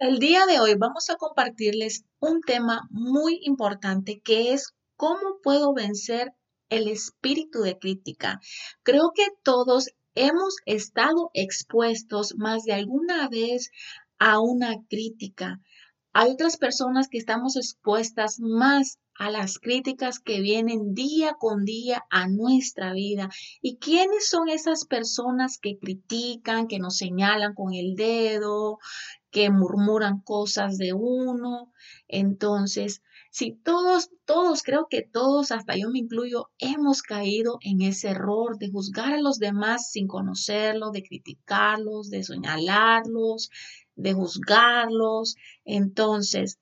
El día de hoy vamos a compartirles un tema muy importante que es cómo puedo vencer el espíritu de crítica. Creo que todos hemos estado expuestos más de alguna vez a una crítica. Hay otras personas que estamos expuestas más a las críticas que vienen día con día a nuestra vida. ¿Y quiénes son esas personas que critican, que nos señalan con el dedo, que murmuran cosas de uno. Entonces, si todos, todos, creo que todos, hasta yo me incluyo, hemos caído en ese error de juzgar a los demás sin conocerlos, de criticarlos, de señalarlos, de juzgarlos. Entonces,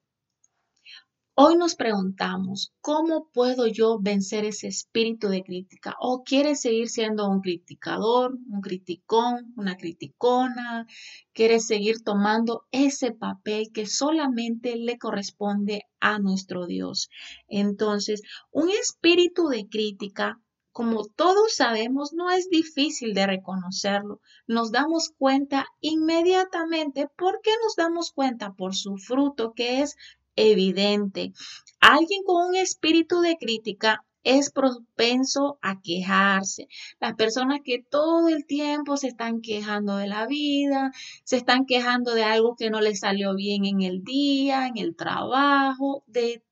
Hoy nos preguntamos, ¿cómo puedo yo vencer ese espíritu de crítica? ¿O quieres seguir siendo un criticador, un criticón, una criticona? ¿Quieres seguir tomando ese papel que solamente le corresponde a nuestro Dios? Entonces, un espíritu de crítica como todos sabemos, no es difícil de reconocerlo. Nos damos cuenta inmediatamente. ¿Por qué nos damos cuenta? Por su fruto, que es evidente. Alguien con un espíritu de crítica es propenso a quejarse. Las personas que todo el tiempo se están quejando de la vida, se están quejando de algo que no les salió bien en el día, en el trabajo, de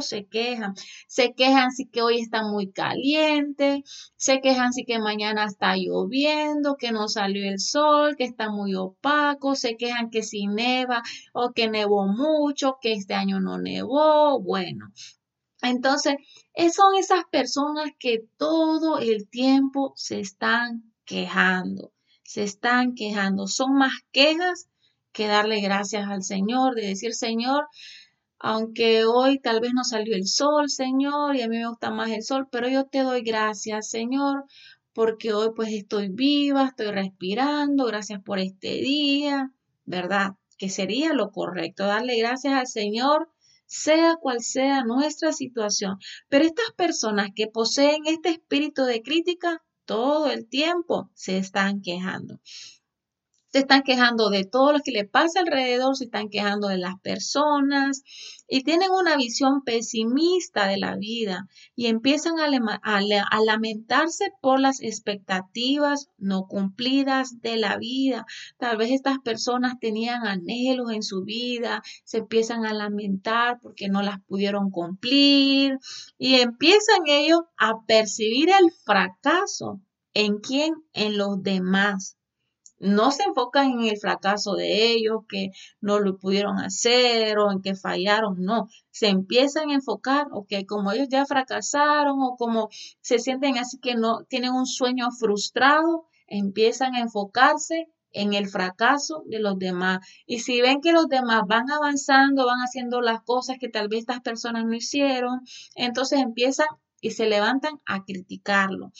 se quejan. Se quejan si que hoy está muy caliente, se quejan si que mañana está lloviendo, que no salió el sol, que está muy opaco, se quejan que si neva o que nevó mucho, que este año no nevó. Bueno, entonces son esas personas que todo el tiempo se están quejando, se están quejando. Son más quejas que darle gracias al Señor, de decir, Señor, aunque hoy tal vez no salió el sol, Señor, y a mí me gusta más el sol, pero yo te doy gracias, Señor, porque hoy pues estoy viva, estoy respirando, gracias por este día, ¿verdad? Que sería lo correcto, darle gracias al Señor, sea cual sea nuestra situación. Pero estas personas que poseen este espíritu de crítica, todo el tiempo se están quejando se están quejando de todo lo que le pasa alrededor, se están quejando de las personas y tienen una visión pesimista de la vida y empiezan a, lamentarse por las expectativas no cumplidas de la vida. Tal vez estas personas tenían anhelos en su vida, se empiezan a lamentar porque no las pudieron cumplir y empiezan ellos a percibir el fracaso. ¿En quién? En los demás no se enfocan en el fracaso de ellos, que no lo pudieron hacer o en que fallaron, no, se empiezan a enfocar, ok, como ellos ya fracasaron o como se sienten así que no tienen un sueño frustrado, empiezan a enfocarse en el fracaso de los demás. Y si ven que los demás van avanzando, van haciendo las cosas que tal vez estas personas no hicieron, entonces empiezan y se levantan a criticarlo.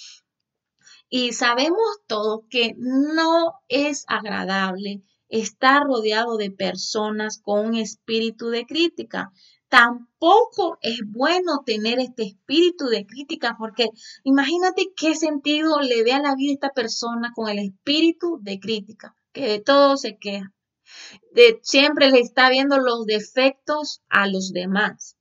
Y sabemos todos que no es agradable estar rodeado de personas con un espíritu de crítica. Tampoco es bueno tener este espíritu de crítica porque imagínate qué sentido le ve a la vida esta persona con el espíritu de crítica, que de todo se queja. De, siempre le está viendo los defectos a los demás.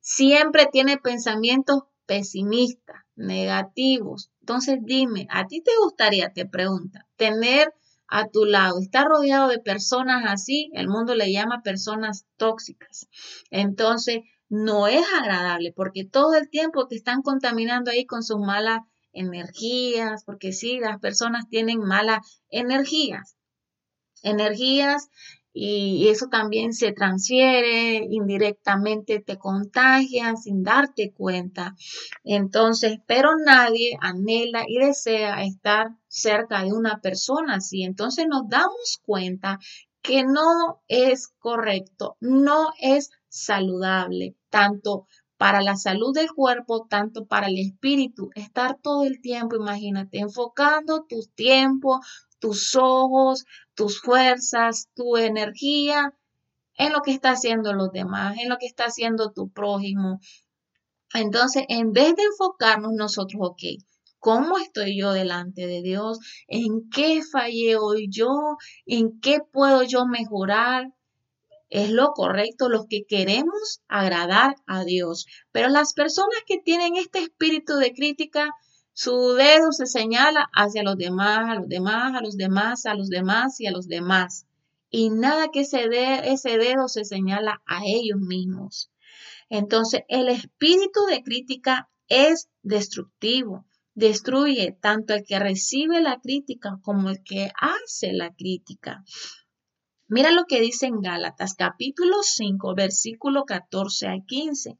Siempre tiene pensamientos pesimistas, negativos, entonces dime, ¿a ti te gustaría, te pregunta, tener a tu lado, estar rodeado de personas así? El mundo le llama personas tóxicas. Entonces, no es agradable porque todo el tiempo te están contaminando ahí con sus malas energías, porque sí, las personas tienen malas energías. Energías y eso también se transfiere indirectamente, te contagian sin darte cuenta. Entonces, pero nadie anhela y desea estar cerca de una persona así. Entonces nos damos cuenta que no es correcto, no es saludable, tanto para la salud del cuerpo, tanto para el espíritu, estar todo el tiempo, imagínate, enfocando tu tiempo, tus ojos, tus fuerzas, tu energía en lo que está haciendo los demás, en lo que está haciendo tu prójimo. Entonces, en vez de enfocarnos nosotros, ok, ¿cómo estoy yo delante de Dios? ¿En qué fallé hoy yo? ¿En qué puedo yo mejorar? es lo correcto, los que queremos agradar a Dios. Pero las personas que tienen este espíritu de crítica, su dedo se señala hacia los demás, a los demás, a los demás, a los demás y a los demás. Y nada que ese, ese dedo se señala a ellos mismos. Entonces, el espíritu de crítica es destructivo. Destruye tanto el que recibe la crítica como el que hace la crítica. Mira lo que dice en Gálatas capítulo 5, versículo 14 al 15.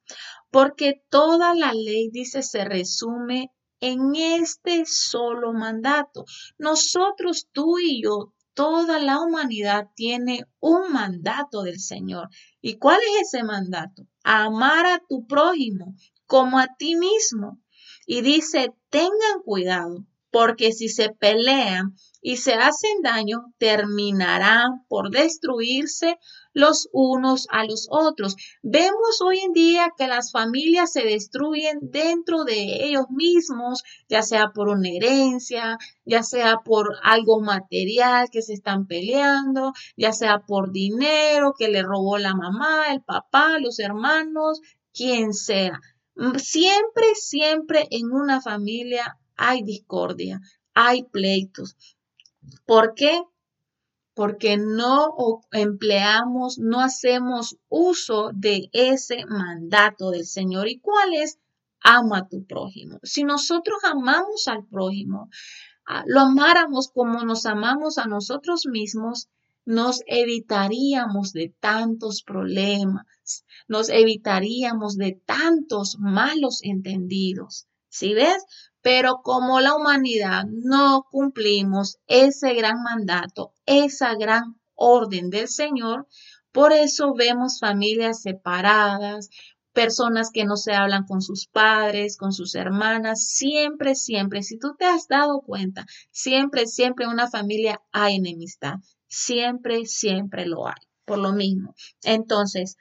Porque toda la ley, dice, se resume en este solo mandato. Nosotros, tú y yo, toda la humanidad tiene un mandato del Señor. ¿Y cuál es ese mandato? Amar a tu prójimo como a ti mismo. Y dice, tengan cuidado, porque si se pelean y se hacen daño, terminarán por destruirse los unos a los otros. Vemos hoy en día que las familias se destruyen dentro de ellos mismos, ya sea por una herencia, ya sea por algo material que se están peleando, ya sea por dinero que le robó la mamá, el papá, los hermanos, quien sea. Siempre, siempre en una familia hay discordia, hay pleitos. ¿Por qué? Porque no empleamos, no hacemos uso de ese mandato del Señor. ¿Y cuál es? Ama a tu prójimo. Si nosotros amamos al prójimo, ah, lo amáramos como nos amamos a nosotros mismos, nos evitaríamos de tantos problemas, nos evitaríamos de tantos malos entendidos. ¿Sí ves? Pero como la humanidad no cumplimos ese gran mandato, esa gran orden del Señor, por eso vemos familias separadas, personas que no se hablan con sus padres, con sus hermanas, siempre, siempre, si tú te has dado cuenta, siempre, siempre en una familia hay enemistad, siempre, siempre lo hay, por lo mismo. Entonces,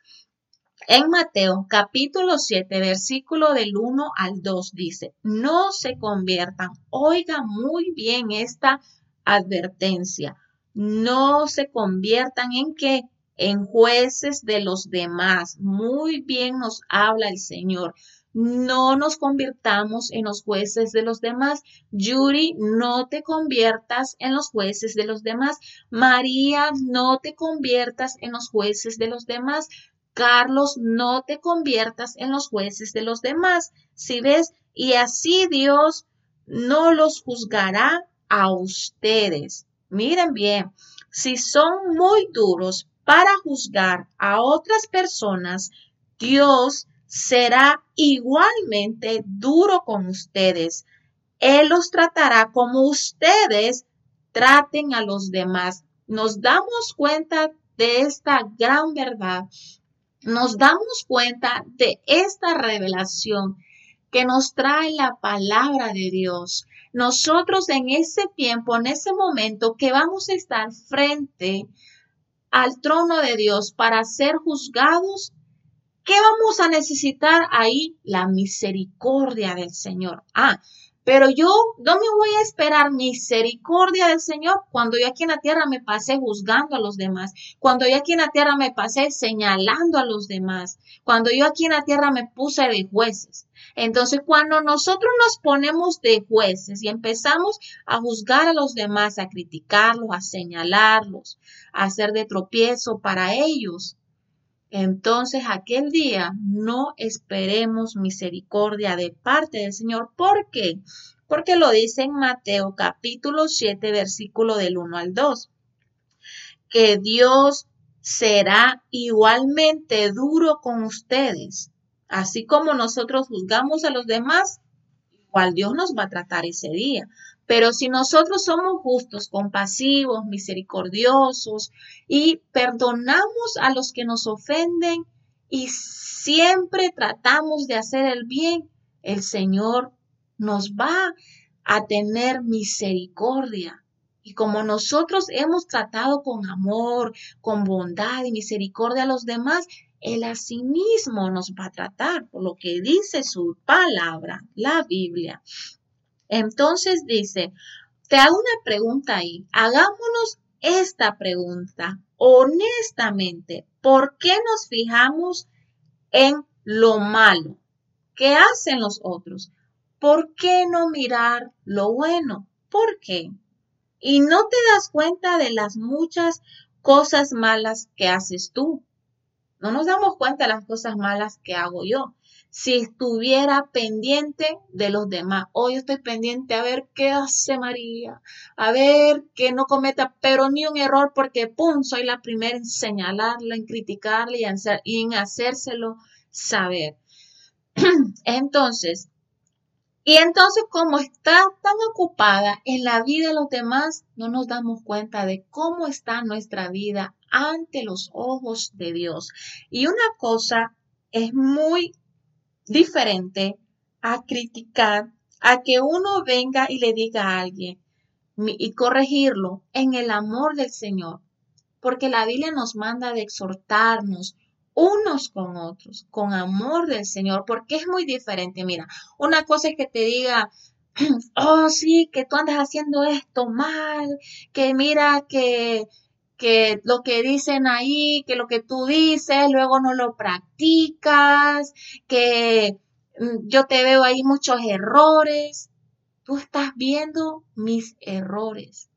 en Mateo capítulo 7, versículo del 1 al 2 dice, no se conviertan, oiga muy bien esta advertencia, no se conviertan en qué? En jueces de los demás. Muy bien nos habla el Señor. No nos convirtamos en los jueces de los demás. Yuri, no te conviertas en los jueces de los demás. María, no te conviertas en los jueces de los demás. Carlos, no te conviertas en los jueces de los demás. Si ves, y así Dios no los juzgará a ustedes. Miren bien, si son muy duros para juzgar a otras personas, Dios será igualmente duro con ustedes. Él los tratará como ustedes traten a los demás. Nos damos cuenta de esta gran verdad nos damos cuenta de esta revelación que nos trae la palabra de Dios. Nosotros en ese tiempo, en ese momento que vamos a estar frente al trono de Dios para ser juzgados, ¿qué vamos a necesitar ahí? La misericordia del Señor. Ah, pero yo no me voy a esperar misericordia del Señor cuando yo aquí en la tierra me pasé juzgando a los demás, cuando yo aquí en la tierra me pasé señalando a los demás, cuando yo aquí en la tierra me puse de jueces. Entonces, cuando nosotros nos ponemos de jueces y empezamos a juzgar a los demás, a criticarlos, a señalarlos, a hacer de tropiezo para ellos, entonces aquel día no esperemos misericordia de parte del Señor. ¿Por qué? Porque lo dice en Mateo capítulo 7, versículo del 1 al 2. Que Dios será igualmente duro con ustedes. Así como nosotros juzgamos a los demás, igual Dios nos va a tratar ese día. Pero si nosotros somos justos, compasivos, misericordiosos y perdonamos a los que nos ofenden y siempre tratamos de hacer el bien, el Señor nos va a tener misericordia. Y como nosotros hemos tratado con amor, con bondad y misericordia a los demás, Él asimismo nos va a tratar por lo que dice su palabra, la Biblia. Entonces dice, te hago una pregunta ahí. Hagámonos esta pregunta. honestamente, ¿por qué nos fijamos en lo malo? ¿Qué hacen los otros? ¿Por qué no mirar lo bueno? ¿Por qué? Y no te das cuenta de las muchas cosas malas que haces tú. No nos damos cuenta de las cosas malas que hago yo si estuviera pendiente de los demás. Hoy estoy pendiente a ver qué hace María, a ver que no cometa, pero ni un error porque, ¡pum!, soy la primera en señalarla, en en, y en hacérselo saber. Entonces, y entonces como está tan ocupada en la vida de los demás, no nos damos cuenta de cómo está nuestra vida ante los ojos de Dios. Y una cosa es muy diferente a criticar, a que uno venga y le diga a alguien y corregirlo en el amor del Señor. Porque la Biblia nos manda de exhortarnos unos con otros, con amor del Señor, porque es muy diferente. Mira, una cosa es que te diga, oh sí, que tú andas haciendo esto mal, que mira que que lo que dicen ahí, que lo que tú dices, luego no lo practicas, que mm, yo te veo ahí muchos errores. Tú estás viendo mis errores,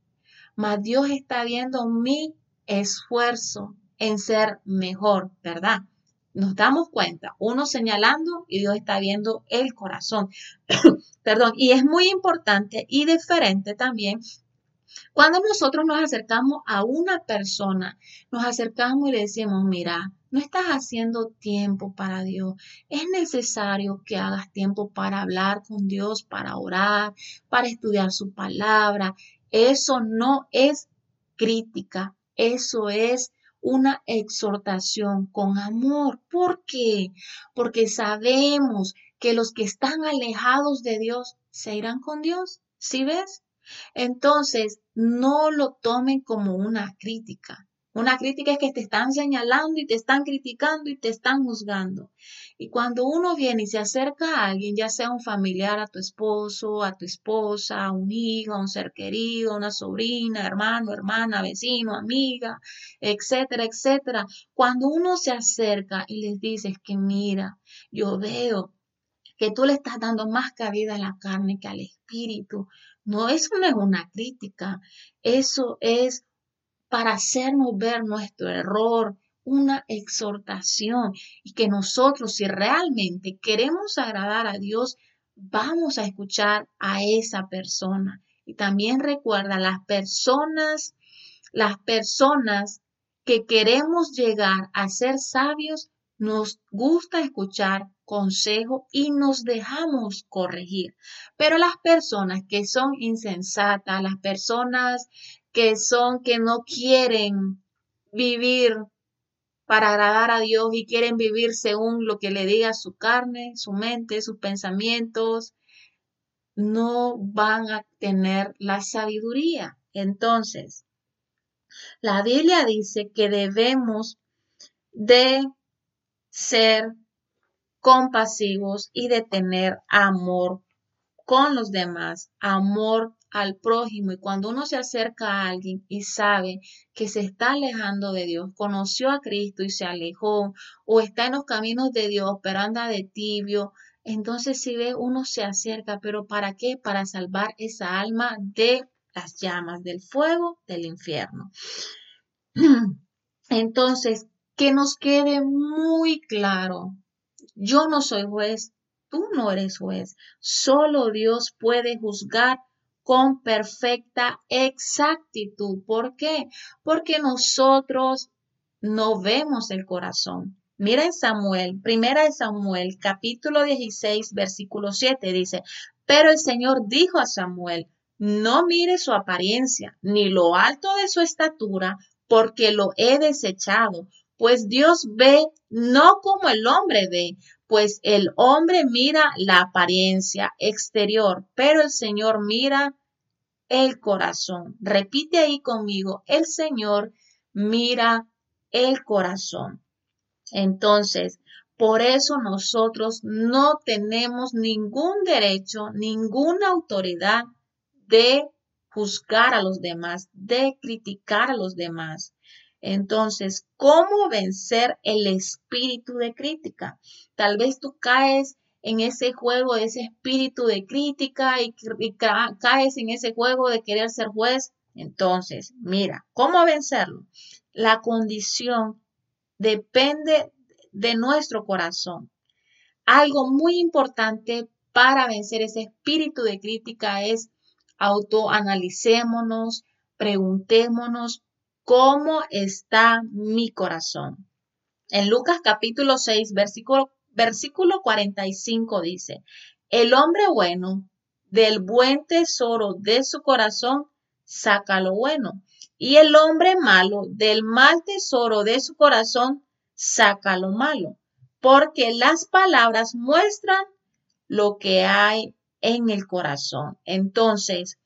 mas Dios está viendo mi esfuerzo en ser mejor, ¿verdad? Nos damos cuenta, uno señalando y Dios está viendo el corazón. Perdón, y es muy importante y diferente también cuando nosotros nos acercamos a una persona, nos acercamos y le decimos, mira, no estás haciendo tiempo para Dios. Es necesario que hagas tiempo para hablar con Dios, para orar, para estudiar su palabra. Eso no es crítica, eso es una exhortación con amor. ¿Por qué? Porque sabemos que los que están alejados de Dios se irán con Dios. ¿Sí ves? Entonces, no lo tomen como una crítica. Una crítica es que te están señalando y te están criticando y te están juzgando. Y cuando uno viene y se acerca a alguien, ya sea un familiar, a tu esposo, a tu esposa, a un hijo, a un ser querido, una sobrina, hermano, hermana, vecino, amiga, etcétera, etcétera, cuando uno se acerca y les dices que mira, yo veo que tú le estás dando más cabida a la carne que al espíritu. No, eso no es una crítica, eso es para hacernos ver nuestro error, una exhortación y que nosotros si realmente queremos agradar a Dios, vamos a escuchar a esa persona. Y también recuerda, las personas, las personas que queremos llegar a ser sabios, nos gusta escuchar consejo y nos dejamos corregir. Pero las personas que son insensatas, las personas que son que no quieren vivir para agradar a Dios y quieren vivir según lo que le diga su carne, su mente, sus pensamientos, no van a tener la sabiduría. Entonces, la Biblia dice que debemos de ser compasivos y de tener amor con los demás, amor al prójimo. Y cuando uno se acerca a alguien y sabe que se está alejando de Dios, conoció a Cristo y se alejó, o está en los caminos de Dios, pero anda de tibio, entonces si ve, uno se acerca, pero ¿para qué? Para salvar esa alma de las llamas, del fuego, del infierno. Entonces, que nos quede muy claro yo no soy juez, tú no eres juez. Solo Dios puede juzgar con perfecta exactitud. ¿Por qué? Porque nosotros no vemos el corazón. Mira en Samuel, primera de Samuel, capítulo 16, versículo 7, dice, pero el Señor dijo a Samuel, no mire su apariencia, ni lo alto de su estatura, porque lo he desechado, pues Dios ve no como el hombre ve, pues el hombre mira la apariencia exterior, pero el Señor mira el corazón. Repite ahí conmigo, el Señor mira el corazón. Entonces, por eso nosotros no tenemos ningún derecho, ninguna autoridad de juzgar a los demás, de criticar a los demás. Entonces, ¿cómo vencer el espíritu de crítica? Tal vez tú caes en ese juego, ese espíritu de crítica y, caes en ese juego de querer ser juez. Entonces, mira, ¿cómo vencerlo? La condición depende de nuestro corazón. Algo muy importante para vencer ese espíritu de crítica es autoanalicémonos, preguntémonos cómo está mi corazón. En Lucas capítulo 6, versículo, versículo 45 dice, el hombre bueno del buen tesoro de su corazón saca lo bueno, y el hombre malo del mal tesoro de su corazón saca lo malo, porque las palabras muestran lo que hay en el corazón. Entonces,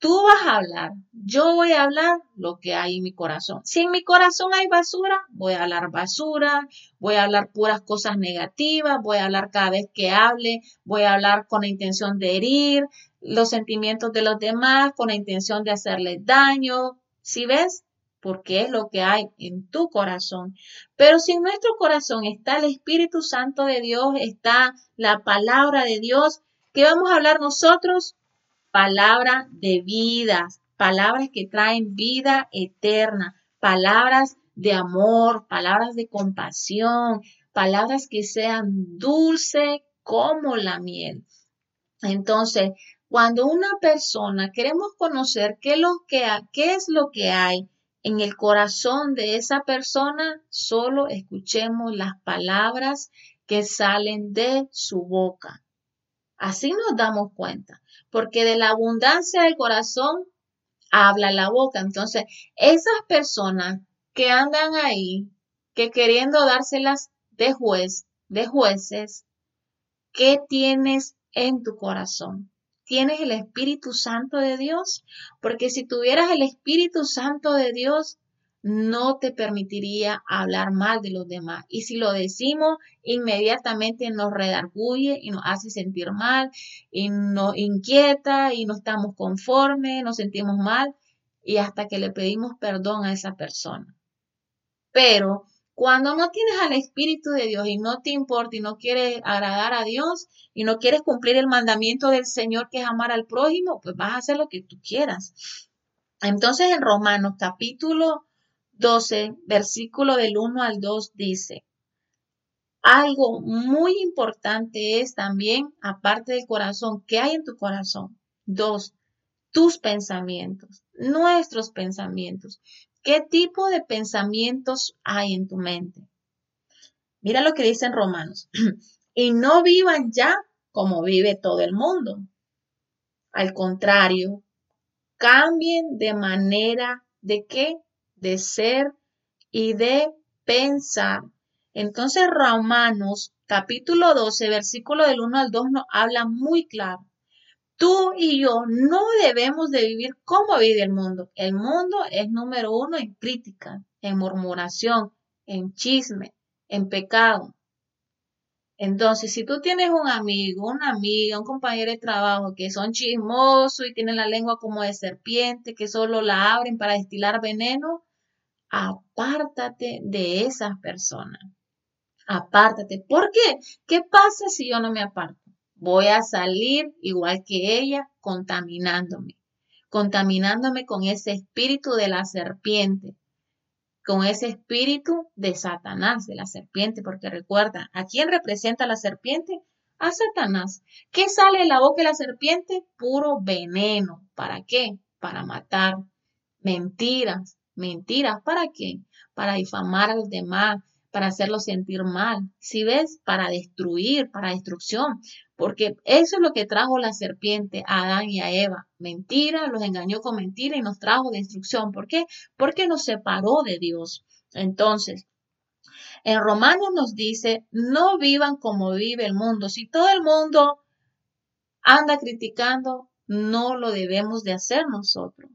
tú vas a hablar, yo voy a hablar lo que hay en mi corazón. Si en mi corazón hay basura, voy a hablar basura, voy a hablar puras cosas negativas, voy a hablar cada vez que hable, voy a hablar con la intención de herir los sentimientos de los demás, con la intención de hacerles daño. Si ves? porque es lo que hay en tu corazón. Pero si en nuestro corazón está el Espíritu Santo de Dios, está la palabra de Dios, ¿qué vamos a hablar nosotros? Palabra de vida, palabras que traen vida eterna, palabras de amor, palabras de compasión, palabras que sean dulces como la miel. Entonces, cuando una persona queremos conocer qué, qué es lo que hay en el corazón de esa persona, solo escuchemos las palabras que salen de su boca. Así nos damos cuenta, porque de la abundancia del corazón habla la boca. Entonces, esas personas que andan ahí, que queriendo dárselas de juez, de jueces, ¿qué tienes en tu corazón? tienes el Espíritu Santo de Dios, porque si tuvieras el Espíritu Santo de Dios, no te permitiría hablar mal de los demás. Y si lo decimos, inmediatamente nos redarguye y nos hace sentir mal y nos inquieta y no estamos conformes, nos sentimos mal y hasta que le pedimos perdón a esa persona. Pero cuando no tienes al Espíritu de Dios y no te importa y no quieres agradar a Dios y no quieres cumplir el mandamiento del Señor que es amar al prójimo, pues vas a hacer lo que tú quieras. Entonces en Romanos capítulo 12, versículo del 1 al 2 dice, algo muy importante es también, aparte del corazón, ¿qué hay en tu corazón? Dos, tus pensamientos, nuestros pensamientos. ¿Qué tipo de pensamientos hay en tu mente? Mira lo que dice en Romanos. y no vivan ya como vive todo el mundo. Al contrario, cambien de manera de qué? De ser y de pensar. Entonces Romanos capítulo 12, versículo del 1 al 2 nos habla muy claro. Tú y yo no debemos de vivir como vive el mundo. El mundo es número uno en crítica, en murmuración, en chisme, en pecado. Entonces, si tú tienes un amigo, una amiga, un compañero de trabajo que son chismosos y tienen la lengua como de serpiente, que solo la abren para destilar veneno, apártate de esas personas. Apártate. ¿Por qué? ¿Qué pasa si yo no me aparto? voy a salir igual que ella contaminándome, contaminándome con ese espíritu de la serpiente, con ese espíritu de Satanás, de la serpiente, porque recuerda, ¿a quién representa la serpiente? A Satanás. ¿Qué sale de la boca de la serpiente? Puro veneno. ¿Para qué? Para matar. Mentiras. Mentiras. ¿Para qué? Para difamar a los demás, para hacerlos sentir mal. Si ves, para destruir, para destrucción porque eso es lo que trajo la serpiente a Adán y a Eva. Mentira, los engañó con mentira y nos trajo destrucción. ¿Por qué? Porque nos separó de Dios. Entonces, en Romanos nos dice, no vivan como vive el mundo. Si todo el mundo anda criticando, no lo debemos de hacer nosotros.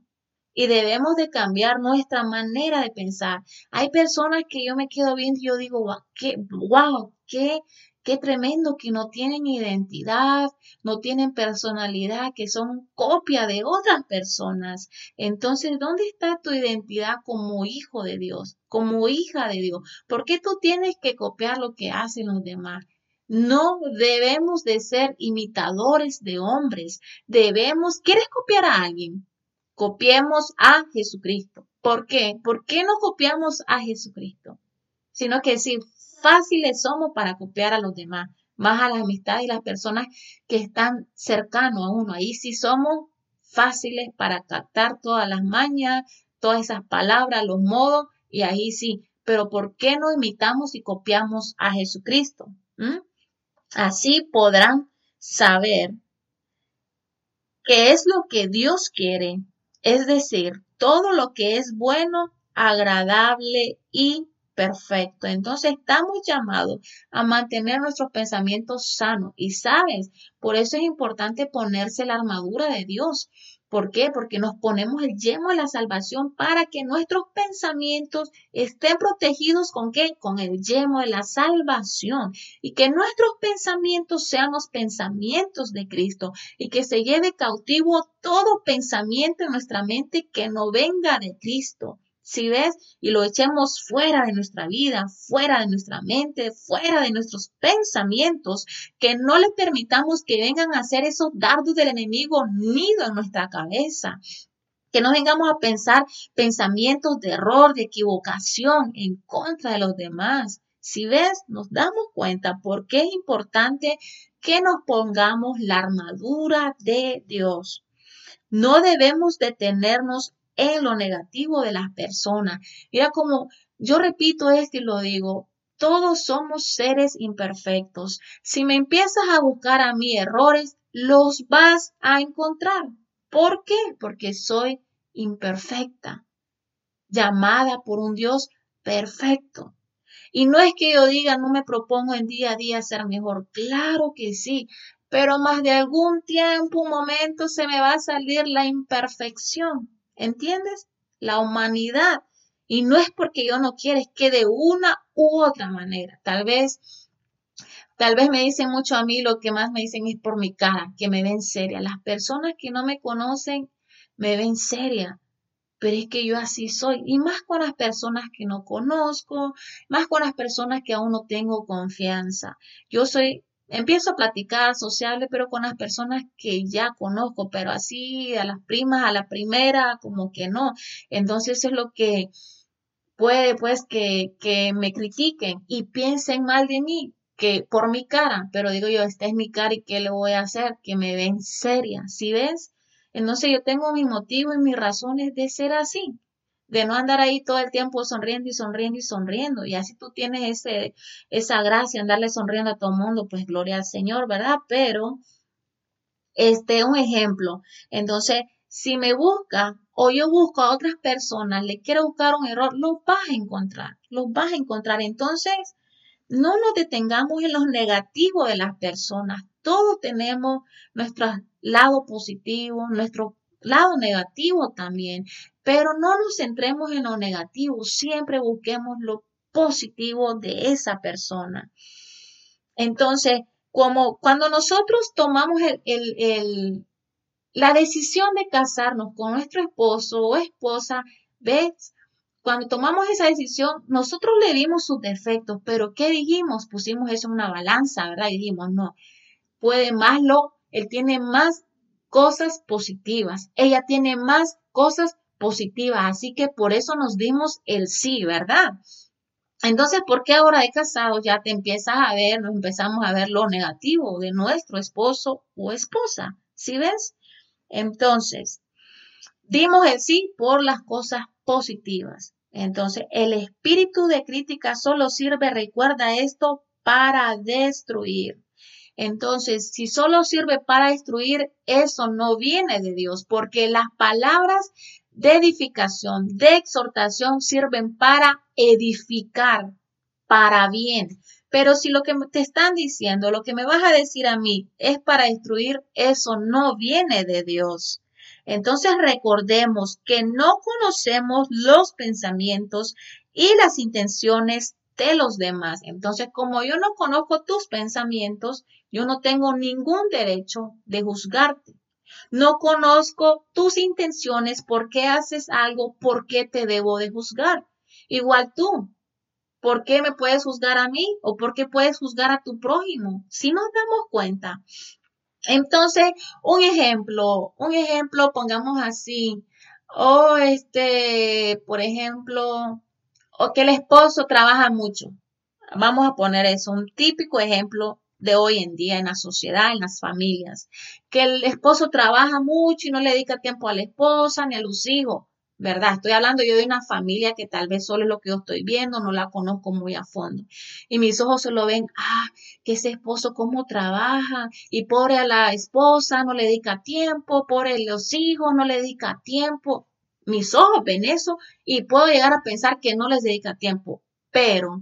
Y debemos de cambiar nuestra manera de pensar. Hay personas que yo me quedo viendo y yo digo, qué, wow, qué Qué tremendo que no tienen identidad, no tienen personalidad, que son copia de otras personas. Entonces, ¿dónde está tu identidad como hijo de Dios, como hija de Dios? ¿Por qué tú tienes que copiar lo que hacen los demás? No debemos de ser imitadores de hombres. Debemos, ¿quieres copiar a alguien? Copiemos a Jesucristo. ¿Por qué? ¿Por qué no copiamos a Jesucristo? Sino que si fáciles somos para copiar a los demás, más a las amistades y las personas que están cercanos a uno. Ahí sí somos fáciles para captar todas las mañas, todas esas palabras, los modos, y ahí sí. Pero ¿por qué no imitamos y copiamos a Jesucristo? ¿Mm? Así podrán saber qué es lo que Dios quiere, es decir, todo lo que es bueno, agradable y perfecto. Entonces estamos llamados a mantener nuestros pensamientos sanos y sabes, por eso es importante ponerse la armadura de Dios. ¿Por qué? Porque nos ponemos el yemo de la salvación para que nuestros pensamientos estén protegidos con qué? Con el yemo de la salvación y que nuestros pensamientos sean los pensamientos de Cristo y que se lleve cautivo todo pensamiento en nuestra mente que no venga de Cristo si ves, y lo echemos fuera de nuestra vida, fuera de nuestra mente, fuera de nuestros pensamientos, que no le permitamos que vengan a hacer esos dardos del enemigo nido en nuestra cabeza, que no vengamos a pensar pensamientos de error, de equivocación en contra de los demás. Si ves, nos damos cuenta por qué es importante que nos pongamos la armadura de Dios. No debemos detenernos en lo negativo de las personas. Mira como yo repito esto y lo digo, todos somos seres imperfectos. Si me empiezas a buscar a mí errores, los vas a encontrar. ¿Por qué? Porque soy imperfecta, llamada por un Dios perfecto. Y no es que yo diga, no me propongo en día a día ser mejor. Claro que sí, pero más de algún tiempo, un momento, se me va a salir la imperfección. ¿Entiendes? La humanidad. Y no es porque yo no quiera, es que de una u otra manera. Tal vez, tal vez me dicen mucho a mí, lo que más me dicen es por mi cara, que me ven seria. Las personas que no me conocen me ven seria. Pero es que yo así soy. Y más con las personas que no conozco, más con las personas que aún no tengo confianza. Yo soy empiezo a platicar sociable, pero con las personas que ya conozco, pero así a las primas, a la primera, como que no. Entonces es lo que puede, pues, que, que me critiquen y piensen mal de mí, que por mi cara, pero digo yo, esta es mi cara y ¿qué le voy a hacer? Que me ven seria, ¿sí ves? Entonces yo tengo mi motivo y mis razones de ser así de no andar ahí todo el tiempo sonriendo y sonriendo y sonriendo. Y así tú tienes ese, esa gracia, andarle sonriendo a todo el mundo, pues gloria al Señor, ¿verdad? Pero, este, un ejemplo. Entonces, si me busca o yo busco a otras personas, le quiero buscar un error, los vas a encontrar, los vas a encontrar. Entonces, no nos detengamos en los negativos de las personas. Todos tenemos nuestro lado positivo, nuestro lado negativo también. Pero no nos centremos en lo negativo, siempre busquemos lo positivo de esa persona. Entonces, como cuando nosotros tomamos el, la decisión de casarnos con nuestro esposo o esposa, ¿ves? Cuando tomamos esa decisión, nosotros le vimos sus defectos, pero ¿qué dijimos? Pusimos eso en una balanza, ¿verdad? Y dijimos, no, puede más lo, él tiene más cosas positivas, ella tiene más cosas positiva. Así que por eso nos dimos el sí, ¿verdad? Entonces, ¿por qué ahora de casado ya te empiezas a ver, nos empezamos a ver lo negativo de nuestro esposo o esposa? ¿Sí ves? Entonces, dimos el sí por las cosas positivas. Entonces, el espíritu de crítica solo sirve, recuerda esto, para destruir. Entonces, si solo sirve para destruir, eso no viene de Dios, porque las palabras de edificación, de exhortación sirven para edificar, para bien. Pero si lo que te están diciendo, lo que me vas a decir a mí es para destruir, eso no viene de Dios. Entonces recordemos que no conocemos los pensamientos y las intenciones de los demás. Entonces, como yo no conozco tus pensamientos, yo no tengo ningún derecho de juzgarte. No conozco tus intenciones, por qué haces algo, por qué te debo de juzgar. Igual tú, ¿por qué me puedes juzgar a mí o por qué puedes juzgar a tu prójimo? Si nos damos cuenta. Entonces, un ejemplo, un ejemplo, pongamos así, o este, por ejemplo, o que el esposo trabaja mucho. Vamos a poner eso, un típico ejemplo de hoy en día en la sociedad, en las familias, que el esposo trabaja mucho y no le dedica tiempo a la esposa ni a los hijos, ¿verdad? Estoy hablando yo de una familia que tal vez solo es lo que yo estoy viendo, no la conozco muy a fondo. Y mis ojos solo ven, ah, que ese esposo cómo trabaja y pobre a la esposa no le dedica tiempo, pobre a los hijos no le dedica tiempo. Mis ojos ven eso y puedo llegar a pensar que no les dedica tiempo, pero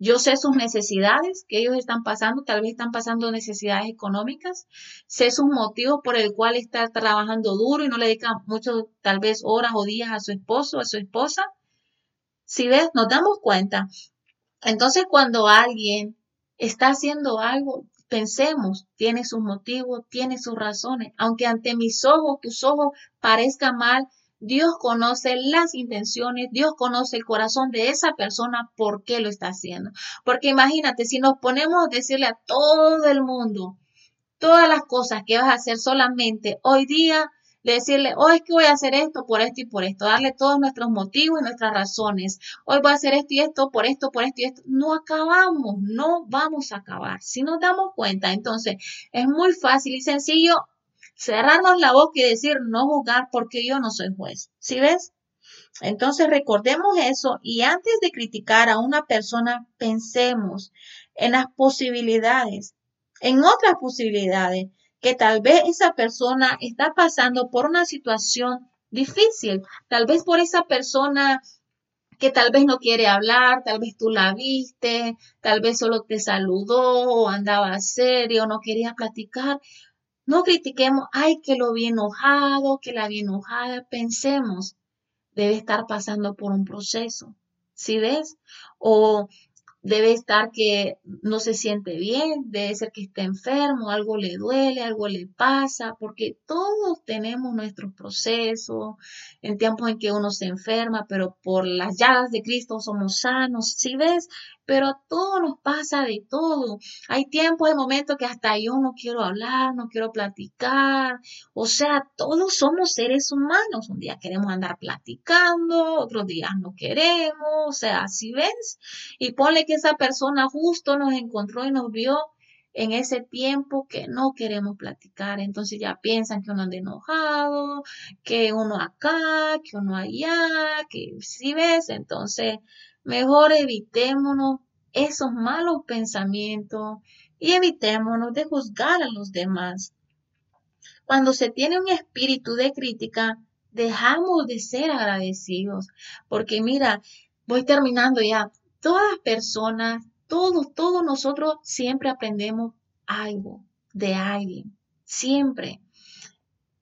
yo sé sus necesidades que ellos están pasando, tal vez están pasando necesidades económicas, sé sus motivos por el cual está trabajando duro y no le dedica mucho, tal vez horas o días a su esposo, a su esposa. Si ves, nos damos cuenta. Entonces, cuando alguien está haciendo algo, pensemos, tiene sus motivos, tiene sus razones, aunque ante mis ojos, tus ojos parezcan mal, Dios conoce las intenciones, Dios conoce el corazón de esa persona, por qué lo está haciendo. Porque imagínate, si nos ponemos a decirle a todo el mundo todas las cosas que vas a hacer solamente hoy día, decirle, hoy es que voy a hacer esto por esto y por esto, darle todos nuestros motivos y nuestras razones. Hoy voy a hacer esto y esto, por esto, por esto y esto. No acabamos, no vamos a acabar. Si nos damos cuenta, entonces es muy fácil y sencillo cerrarnos la boca y decir no juzgar porque yo no soy juez. ¿Sí ves? Entonces recordemos eso y antes de criticar a una persona, pensemos en las posibilidades, en otras posibilidades, que tal vez esa persona está pasando por una situación difícil, tal vez por esa persona que tal vez no quiere hablar, tal vez tú la viste, tal vez solo te saludó o andaba serio, no quería platicar, no critiquemos, ay, que lo vi enojado, que la vi enojada. Pensemos, debe estar pasando por un proceso. ¿Sí ves? O debe estar que no se siente bien, debe ser que está enfermo, algo le duele, algo le pasa, porque todos tenemos nuestros procesos, en tiempos en que uno se enferma, pero por las llagas de Cristo somos sanos, ¿sí ves? Pero todo nos pasa de todo. Hay tiempos, de momentos que hasta yo no quiero hablar, no quiero platicar, o sea, todos somos seres humanos, un día queremos andar platicando, otros días no queremos, o sea, ¿sí ves? Y ponle que esa persona justo nos encontró y nos vio en ese tiempo que no queremos platicar. Entonces ya piensan que uno anda enojado, que uno acá, que uno allá, que si ves, entonces mejor evitémonos esos malos pensamientos y evitémonos de juzgar a los demás. Cuando se tiene un espíritu de crítica, dejamos de ser agradecidos, porque mira, voy terminando ya todas personas, todos, todos nosotros siempre aprendemos algo de alguien, siempre.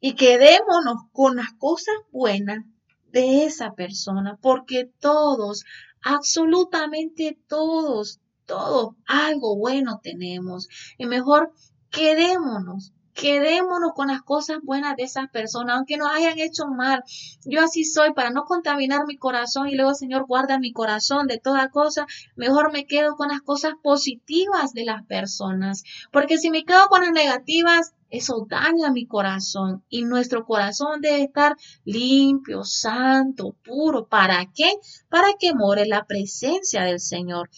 Y quedémonos con las cosas buenas de esa persona, porque todos, absolutamente todos, todos, algo bueno tenemos. Y mejor quedémonos Quedémonos con las cosas buenas de esas personas, aunque nos hayan hecho mal. Yo así soy para no contaminar mi corazón y luego, Señor, guarda mi corazón de toda cosa. Mejor me quedo con las cosas positivas de las personas. Porque si me quedo con las negativas, eso daña mi corazón y nuestro corazón debe estar limpio, santo, puro. ¿Para qué? Para que more la presencia del Señor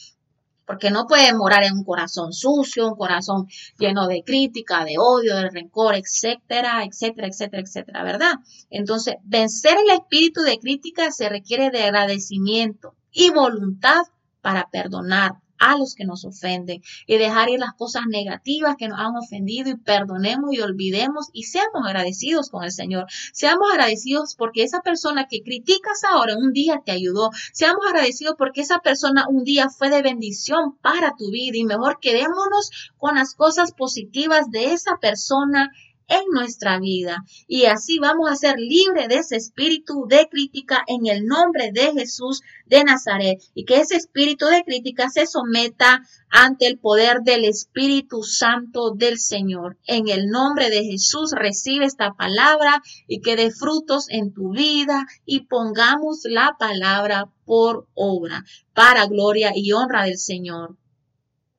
porque no puede morar en un corazón sucio, un corazón lleno de crítica, de odio, de rencor, etcétera, etcétera, etcétera, etcétera, ¿verdad? Entonces, vencer el espíritu de crítica se requiere de agradecimiento y voluntad para perdonar, a los que nos ofenden y dejar ir las cosas negativas que nos han ofendido y perdonemos y olvidemos y seamos agradecidos con el Señor. Seamos agradecidos porque esa persona que criticas ahora un día te ayudó. Seamos agradecidos porque esa persona un día fue de bendición para tu vida y mejor quedémonos con las cosas positivas de esa persona en nuestra vida. Y así vamos a ser libres de ese espíritu de crítica en el nombre de Jesús de Nazaret. Y que ese espíritu de crítica se someta ante el poder del Espíritu Santo del Señor. En el nombre de Jesús recibe esta palabra y que dé frutos en tu vida y pongamos la palabra por obra para gloria y honra del Señor.